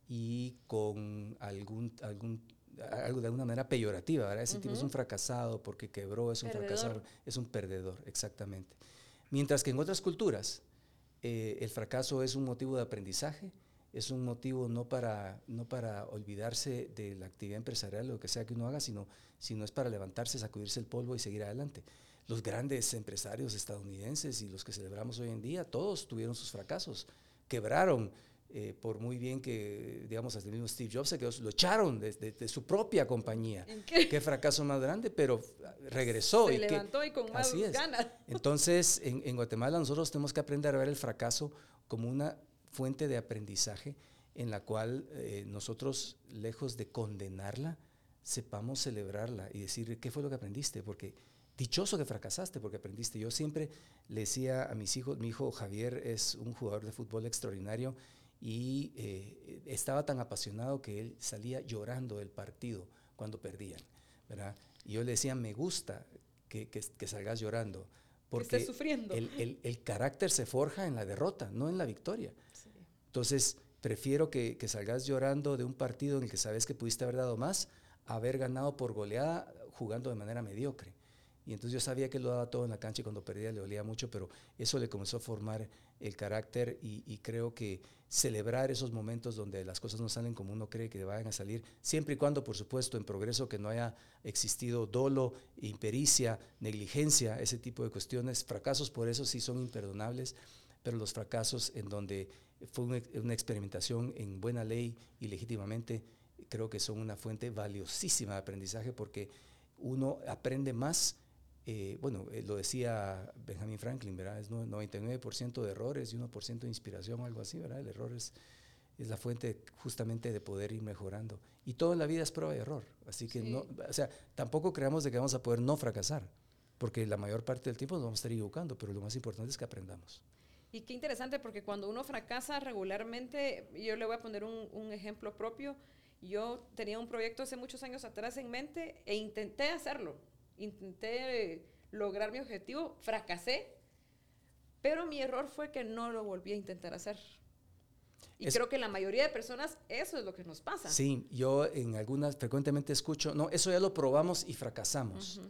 y con algún, algún algo de alguna manera peyorativa, ¿verdad? Ese tipo es un fracasado porque quebró, es un fracasado, es un perdedor, exactamente. Mientras que en otras culturas eh, el fracaso es un motivo de aprendizaje, es un motivo no para, no para olvidarse de la actividad empresarial, lo que sea que uno haga, sino, sino es para levantarse, sacudirse el polvo y seguir adelante. Los grandes empresarios estadounidenses y los que celebramos hoy en día, todos tuvieron sus fracasos, quebraron, eh, por muy bien que, digamos, hasta el mismo Steve Jobs, que lo echaron de, su propia compañía. qué? fracaso más grande, pero regresó. Se y levantó y con más ganas. Entonces, en, en Guatemala nosotros tenemos que aprender a ver el fracaso como una fuente de aprendizaje en la cual eh, nosotros, lejos de condenarla, sepamos celebrarla y decir, ¿qué fue lo que aprendiste? Porque dichoso que fracasaste porque aprendiste. Yo siempre le decía a mis hijos, mi hijo Javier es un jugador de fútbol extraordinario y eh, estaba tan apasionado que él salía llorando del partido cuando perdían. ¿verdad? Y yo le decía, me gusta que, que, salgas llorando. Porque sufriendo. El, el, el, carácter se forja en la derrota, no en la victoria. Entonces, prefiero que, salgas llorando de un partido en el que sabes que pudiste haber dado más, haber ganado por goleada jugando de manera mediocre. Y entonces yo sabía que lo daba todo en la cancha y cuando perdía le dolía mucho, pero eso le comenzó a formar el carácter y, creo que celebrar esos momentos donde las cosas no salen como uno cree que vayan a salir, siempre y cuando, por supuesto, en progreso que no haya existido dolo, impericia, negligencia, ese tipo de cuestiones, fracasos por eso sí son imperdonables, pero los fracasos en donde fue una, una experimentación en buena ley y legítimamente, creo que son una fuente valiosísima de aprendizaje porque uno aprende más eh, bueno, eh, lo decía Benjamin Franklin, ¿verdad? Es 99% de errores y 1% de inspiración algo así, ¿verdad? El error es, es la fuente justamente de poder ir mejorando. Y todo en la vida es prueba y error. Así que no, o sea, tampoco creamos de que vamos a poder no fracasar, porque la mayor parte del tiempo nos vamos a estar equivocando, pero lo más importante es que aprendamos. Y qué interesante, porque cuando uno fracasa regularmente, yo le voy a poner un, un ejemplo propio. Yo tenía un proyecto hace muchos años atrás en mente e intenté hacerlo intenté lograr mi objetivo, fracasé, pero mi error fue que no lo volví a intentar hacer. Y creo que la mayoría de personas eso es lo que nos pasa. Sí, yo en algunas frecuentemente escucho, no, eso ya lo probamos y fracasamos.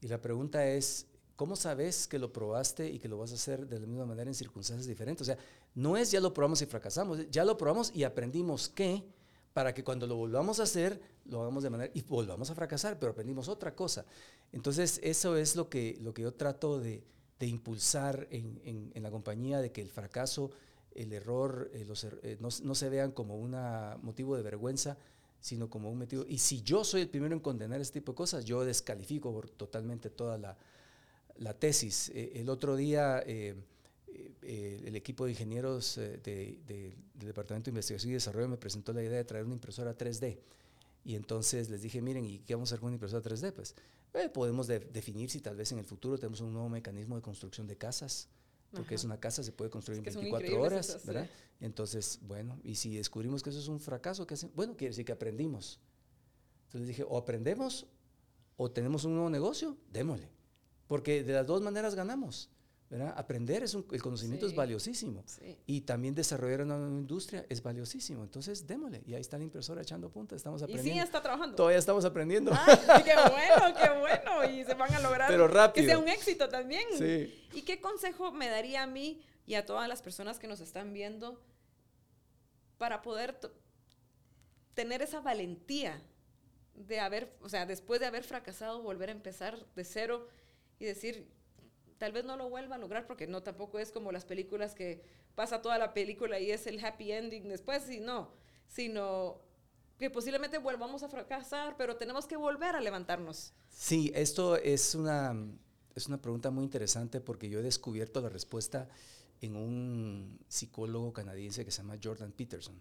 Y la pregunta es, ¿cómo sabes que lo probaste y que lo vas a hacer de la misma manera en circunstancias diferentes? O sea, no es ya lo probamos y fracasamos, ya lo probamos y aprendimos que para que cuando lo volvamos a hacer, lo hagamos de manera, y volvamos a fracasar, pero aprendimos otra cosa. Entonces, eso es lo que, lo que yo trato de, de impulsar en, en, la compañía, de que el fracaso, el error, eh, los, er, eh, no, no, se vean como un motivo de vergüenza, sino como un motivo. Y si yo soy el primero en condenar este tipo de cosas, yo descalifico totalmente toda la, la tesis. Eh, el otro día eh, el equipo de ingenieros eh, del Departamento de Investigación y Desarrollo me presentó la idea de traer una impresora 3D. Y entonces les dije, miren, ¿y qué vamos a hacer con una impresora 3D? Pues eh, podemos definir si tal vez en el futuro tenemos un nuevo mecanismo de construcción de casas, porque es una casa, se puede construir en 24 horas, ¿verdad? Entonces, bueno, y si descubrimos que eso es un fracaso, ¿qué hacemos? Bueno, quiere decir que aprendimos. Entonces les dije, o aprendemos o tenemos un nuevo negocio, démosle. Porque de las dos maneras ganamos. Aprender es el conocimiento es valiosísimo y también desarrollar una nueva industria es valiosísimo. Entonces, démosle. Y ahí está la impresora echando punta, estamos aprendiendo. Y sí, está trabajando. Todavía estamos aprendiendo. Qué bueno, qué bueno. Y se van a lograr Pero rápido. que sea un éxito también. ¿Y qué consejo me daría a mí y a todas las personas que nos están viendo para poder tener esa valentía de haber, o sea, después de haber fracasado, volver a empezar de cero y decir, tal vez no lo vuelva a lograr porque no tampoco es como las películas que pasa toda la película y es el happy ending después, sino, sino que posiblemente volvamos a fracasar, pero tenemos que volver a levantarnos. Sí, esto es una, es una pregunta muy interesante porque yo he descubierto la respuesta en un psicólogo canadiense que se llama Jordan Peterson.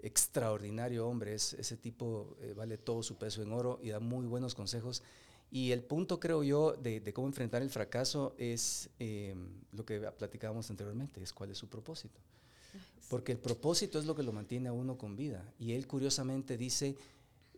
Extraordinario hombre, es, ese tipo eh, vale todo su peso en oro y da muy buenos consejos. Y el punto, creo yo, de, cómo enfrentar el fracaso es eh, lo que platicábamos anteriormente, es cuál es su propósito. Porque el propósito es lo que lo mantiene a uno con vida. Y él curiosamente dice,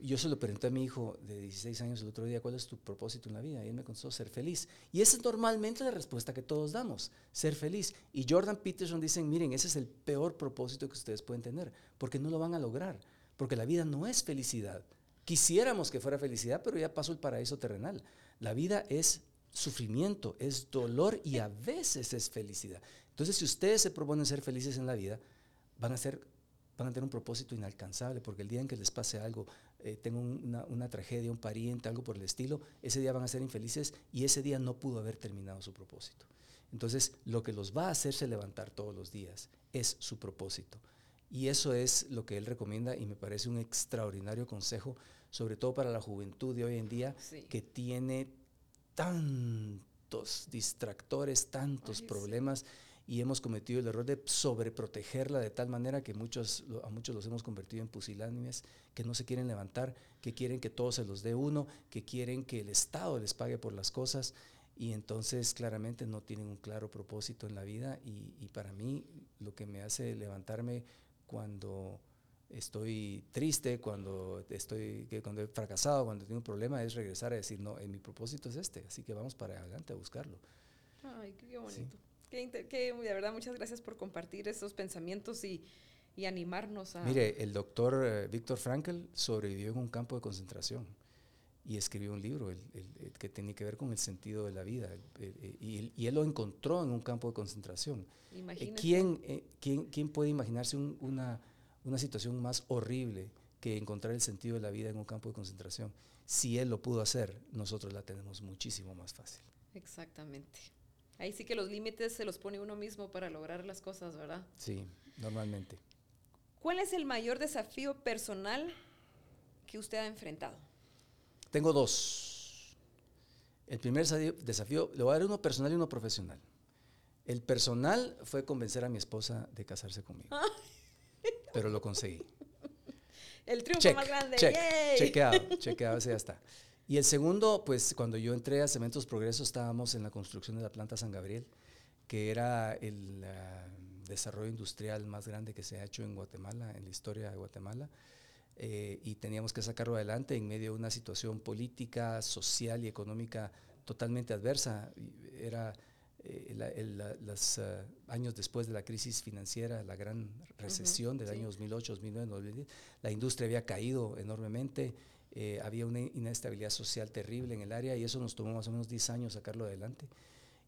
yo se lo pregunté a mi hijo de 16 años el otro día, ¿cuál es tu propósito en la vida? Y él me contestó, ser feliz. Y esa es normalmente la respuesta que todos damos, ser feliz. Y Jordan Peterson dice, miren, ese es el peor propósito que ustedes pueden tener, porque no lo van a lograr, porque la vida no es felicidad. Quisiéramos que fuera felicidad, pero ya pasó el paraíso terrenal. La vida es sufrimiento, es dolor y a veces es felicidad. Entonces, si ustedes se proponen ser felices en la vida, van a, ser, van a tener un propósito inalcanzable, porque el día en que les pase algo, eh, tengo una, una, tragedia, un pariente, algo por el estilo, ese día van a ser infelices y ese día no pudo haber terminado su propósito. Entonces, lo que los va a hacerse levantar todos los días es su propósito. Y eso es lo que él recomienda y me parece un extraordinario consejo sobre todo para la juventud de hoy en día, que tiene tantos distractores, tantos problemas, y hemos cometido el error de sobreprotegerla de tal manera que muchos, a muchos los hemos convertido en pusilánimes, que no se quieren levantar, que quieren que todo se los dé uno, que quieren que el Estado les pague por las cosas, y entonces claramente no tienen un claro propósito en la vida, y, y para mí lo que me hace levantarme cuando estoy triste, cuando, estoy, cuando he fracasado, cuando tengo un problema, es regresar a decir, no, mi propósito es este, así que vamos para adelante a buscarlo. Ay, qué bonito. Qué, de verdad, muchas gracias por compartir esos pensamientos y, y animarnos a... Mire, el doctor eh, Víctor Frankl sobrevivió en un campo de concentración y escribió un libro que tenía que ver con el sentido de la vida. y, él lo encontró en un campo de concentración. Eh, ¿quién, eh, quién, quién, puede imaginarse una, una situación más horrible que encontrar el sentido de la vida en un campo de concentración? Si él lo pudo hacer, nosotros la tenemos muchísimo más fácil. Exactamente. Ahí sí que los límites se los pone uno mismo para lograr las cosas, ¿verdad? Sí, normalmente. ¿Cuál es el mayor desafío personal que usted ha enfrentado? Tengo dos. El primer desafío, le voy a dar uno personal y uno profesional. El personal fue convencer a mi esposa de casarse conmigo. pero lo conseguí. El triunfo más grande. Check, chequeado, chequeado, ese ya está. Y el segundo, pues cuando yo entré a Cementos Progreso estábamos en la construcción de la planta San Gabriel, que era el ah, desarrollo industrial más grande que se ha hecho en Guatemala, en la historia de Guatemala. Eh, y teníamos que sacarlo adelante en medio de una situación política, social y económica totalmente adversa. Era eh, los eh, años después de la crisis financiera, la gran recesión del año 2008, 2009, 2010, la industria había caído enormemente, había una inestabilidad social terrible en el área y eso nos tomó más o menos 10 años sacarlo adelante.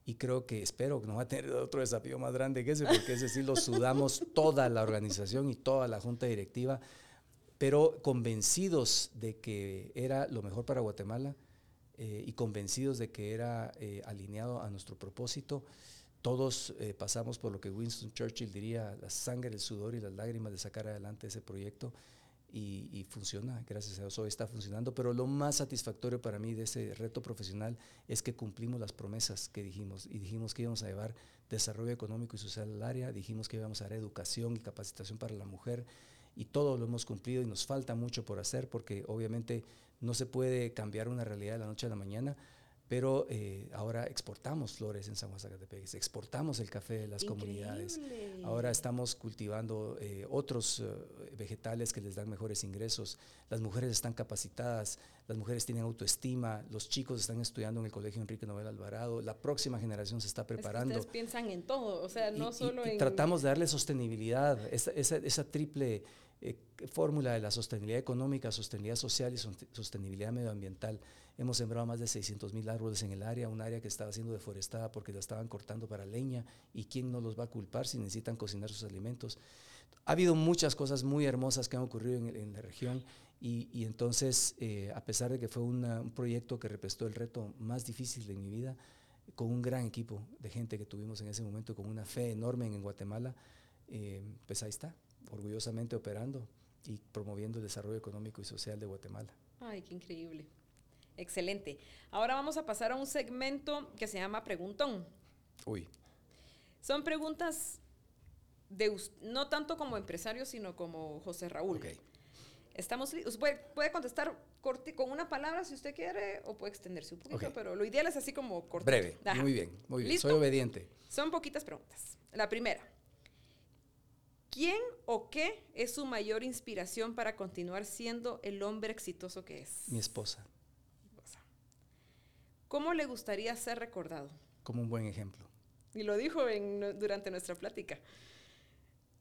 Y creo que espero que no va a tener otro desafío más grande que ese, porque ese sí lo sudamos toda la organización y toda la junta directiva pero convencidos de que era lo mejor para Guatemala eh, y convencidos de que era eh, alineado a nuestro propósito. Todos eh, pasamos por lo que Winston Churchill diría, la sangre, el sudor y las lágrimas de sacar adelante ese proyecto y, funciona, gracias a Dios hoy está funcionando, pero lo más satisfactorio para mí de ese reto profesional es que cumplimos las promesas que dijimos y dijimos que íbamos a llevar desarrollo económico y social al área, dijimos que íbamos a dar educación y capacitación para la mujer, y todo lo hemos cumplido y nos falta mucho por hacer porque obviamente no se puede cambiar una realidad de la noche a la mañana, pero eh, ahora exportamos flores en San Juan Zacatepec, exportamos el café de las comunidades. Ahora estamos cultivando eh, otros eh, vegetales que les dan mejores ingresos. Las mujeres están capacitadas, las mujeres tienen autoestima, los chicos están estudiando en el Colegio Enrique Nobel Alvarado, la próxima generación se está preparando. ustedes piensan en todo, o sea, no solo en... Tratamos de darle sostenibilidad, esa, esa, esa triple fórmula de la sostenibilidad económica, sostenibilidad social y sostenibilidad medioambiental. Hemos sembrado más de 600 mil árboles en el área, un área que estaba siendo deforestada porque la estaban cortando para leña. ¿Y quién no los va a culpar si necesitan cocinar sus alimentos? Ha habido muchas cosas muy hermosas que han ocurrido en, la región y, entonces, eh, a pesar de que fue un proyecto que representó el reto más difícil de mi vida, con un gran equipo de gente que tuvimos en ese momento, con una fe enorme en, Guatemala, eh, pues ahí está, orgullosamente operando y promoviendo el desarrollo económico y social de Guatemala. Ay, qué increíble. Excelente. Ahora vamos a pasar a un segmento que se llama Preguntón. Uy. Son preguntas de no tanto como empresario, sino como José Raúl. Okay. Estamos puede, puede contestar con una palabra si usted quiere o puede extenderse un poquito, pero lo ideal es así como corto. Breve. Muy bien, muy bien. Soy obediente. Son poquitas preguntas. La primera. ¿Quién o qué es su mayor inspiración para continuar siendo el hombre exitoso que es? Mi esposa. ¿Cómo le gustaría ser recordado? Como un buen ejemplo. Y lo dijo durante nuestra plática.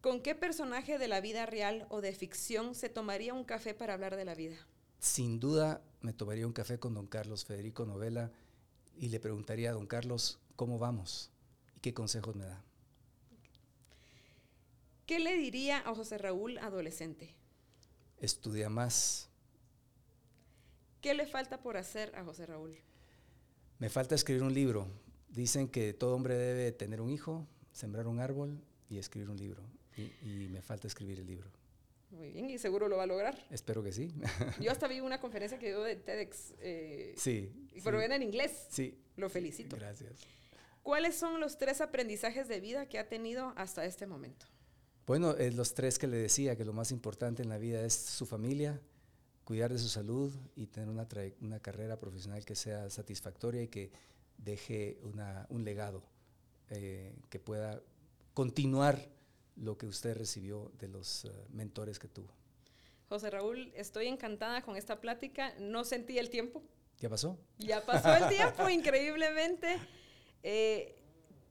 ¿Con qué personaje de la vida real o de ficción se tomaría un café para hablar de la vida? Sin duda me tomaría un café con don Carlos Federico Novela y le preguntaría a don Carlos cómo vamos y qué consejos me da. ¿Qué le diría a José Raúl adolescente? Estudia más. ¿Qué le falta por hacer a José Raúl? Me falta escribir un libro. Dicen que todo hombre debe tener un hijo, sembrar un árbol y escribir un libro. Y, me falta escribir el libro. Muy bien, y seguro lo va a lograr. Espero que sí. Yo hasta vi una conferencia que dio de TEDx. Eh, sí. Pero sí. en inglés. Sí. Lo felicito. Gracias. ¿Cuáles son los tres aprendizajes de vida que ha tenido hasta este momento? Bueno, eh, los tres que le decía, que lo más importante en la vida es su familia, cuidar de su salud y tener una, una carrera profesional que sea satisfactoria y que deje una, un legado eh, que pueda continuar lo que usted recibió de los uh, mentores que tuvo. José Raúl, estoy encantada con esta plática. No sentí el tiempo. ¿Ya pasó? Ya pasó el tiempo, increíblemente. Eh,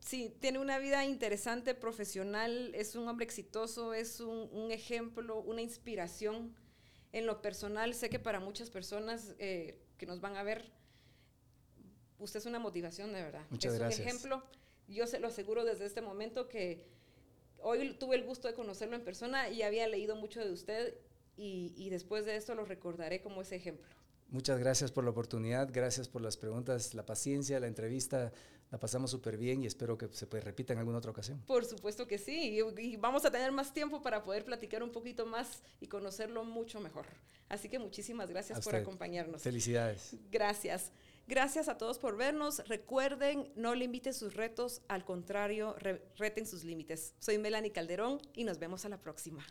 sí, tiene una vida interesante, profesional, es un hombre exitoso, es un, un ejemplo, una inspiración En lo personal, sé que para muchas personas eh, que nos van a ver, usted es una motivación de verdad. Muchas es gracias. un ejemplo. Yo se lo aseguro desde este momento que hoy tuve el gusto de conocerlo en persona y había leído mucho de usted y, y después de esto lo recordaré como ese ejemplo. Muchas gracias por la oportunidad, gracias por las preguntas, la paciencia, la entrevista. La pasamos súper bien y espero que se repita en alguna otra ocasión. Por supuesto que sí, y, vamos a tener más tiempo para poder platicar un poquito más y conocerlo mucho mejor. Así que muchísimas gracias por acompañarnos. Felicidades. Gracias. Gracias a todos por vernos. Recuerden, no limiten sus retos, al contrario, re reten sus límites. Soy Melanie Calderón y nos vemos a la próxima.